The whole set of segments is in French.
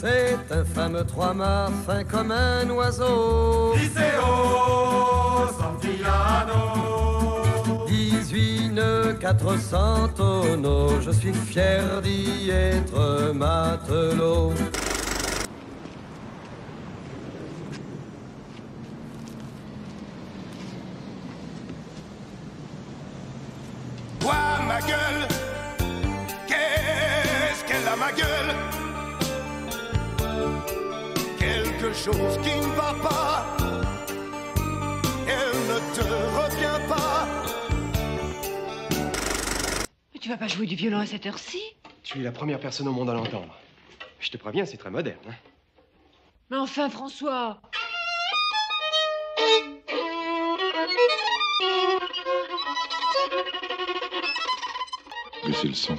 C'est un fameux trois-mâts fin comme un oiseau. Liceo Santillano. 18 nœuds, 400 tonneaux, je suis fier d'y être matelot. Toi, ma gueule, qu'est-ce qu'elle a, ma gueule? Quelque chose qui ne va pas, elle ne te revient pas. Mais tu vas pas jouer du violon à cette heure-ci Tu es la première personne au monde à l'entendre. Je te préviens, c'est très moderne. hein. Mais enfin, François Baissez le son.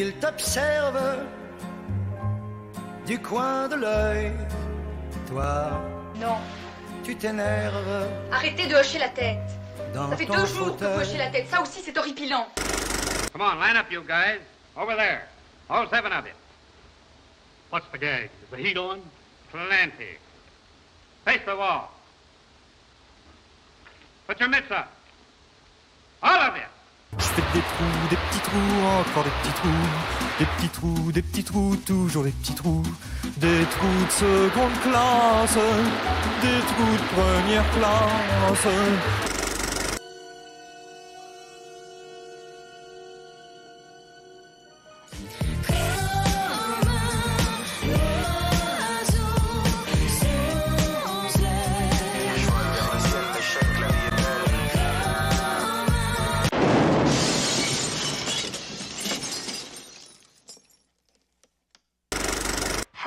Il t'observe du coin de l'œil. Toi, Non. tu t'énerves Arrêtez de hocher la tête. dans Ça fait deux jours que vous fauteuil. hochez la tête. Ça aussi, c'est horripilant. Come on, line up, you guys. Over there. All seven of you. What's the gag? Is the heat on? Plenty. Face the wall. Put your mitts up. All of you. Des trous, des petits trous, encore des petits trous, des petits trous, des petits trous, toujours des petits trous, des trous de seconde classe, des trous de première classe.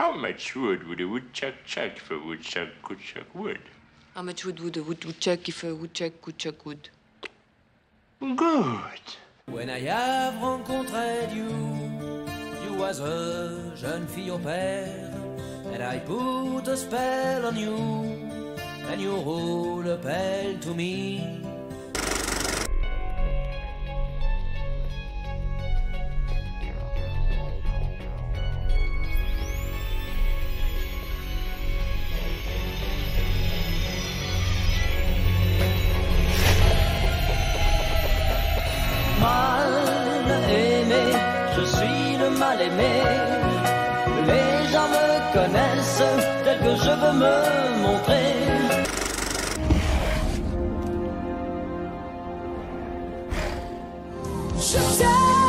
How much wood would a woodchuck chuck if a woodchuck could chuck wood? How much wood would a wood woodchuck if a woodchuck could chuck wood Good. When I have rencontré you, you was a jeune fille au père, and I put a spell on you, and you rule a bell to me. Les gens me connaissent tel que je veux me montrer. Je t'aime,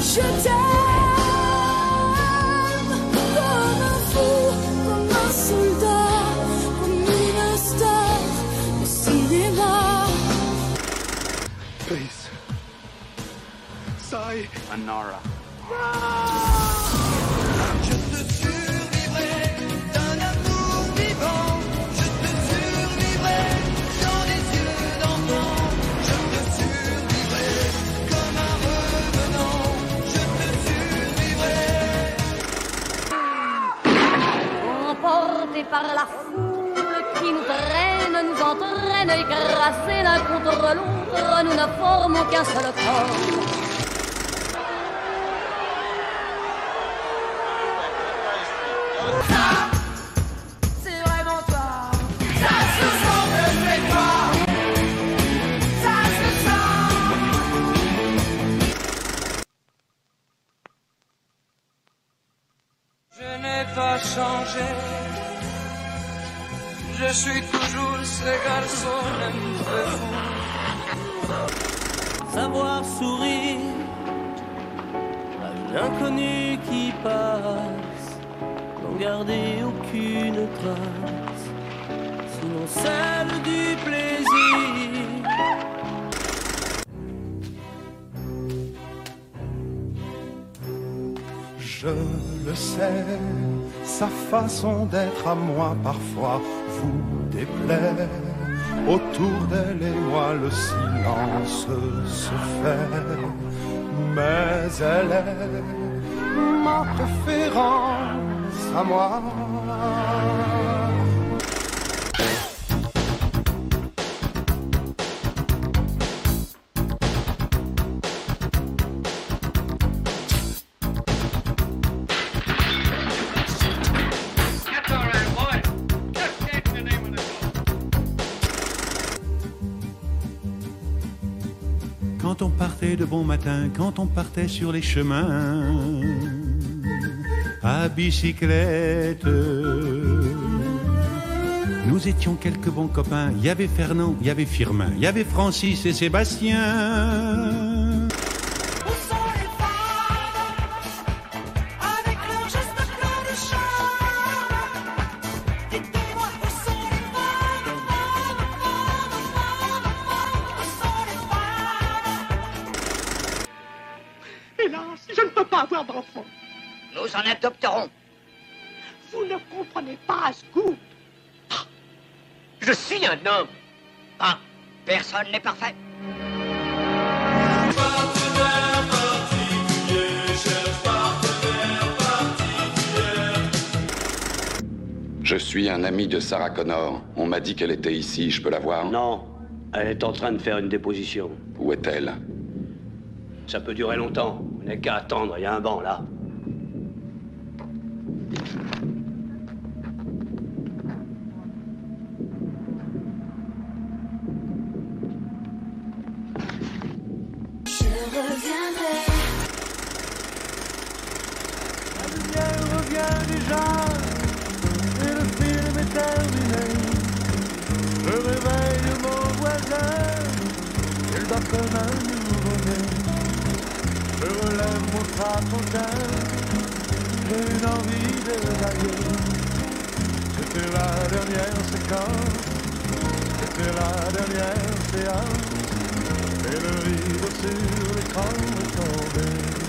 je t'aime Je te survivrai d'un amour vivant. Je te survivrai dans les yeux d'enfant. Je te survivrai comme un revenant. Je te survivrai. Emportés par la foule qui nous traîne, nous entraîne, écrasés l'un contre l'autre, nous ne formons qu'un seul corps. Changé. Je suis toujours ce garçon. Savoir sourire à L'inconnu qui passe, garder aucune trace, sinon celle du plaisir. Je le sais, sa façon d'être à moi parfois vous déplaît. Autour d'elle et moi le silence se fait, mais elle est ma Quand on partait de bon matin, quand on partait sur les chemins, à bicyclette, nous étions quelques bons copains. Il y avait Fernand, il y avait Firmin, il y avait Francis et Sébastien. Avec leur geste plein de charme? Dites-moi où sont les femmes? Où sont les femmes? Hélas, je ne peux pas avoir d'enfant. Nous en adopterons. Vous ne comprenez pas, Scoop. Je suis un homme. Ah, personne n'est parfait. Je suis un ami de Sarah Connor. On m'a dit qu'elle était ici. Je peux la voir Non. Elle est en train de faire une déposition. Où est-elle? Ça peut durer longtemps. On n'est qu'à attendre. Il y a un banc là. Voisin, il dort comme un nouveau-né. Je relève mon strapontin, j'ai une envie de bailler. C'était la dernière séquence, c'était la dernière séance. Et le rideau sur l'écran est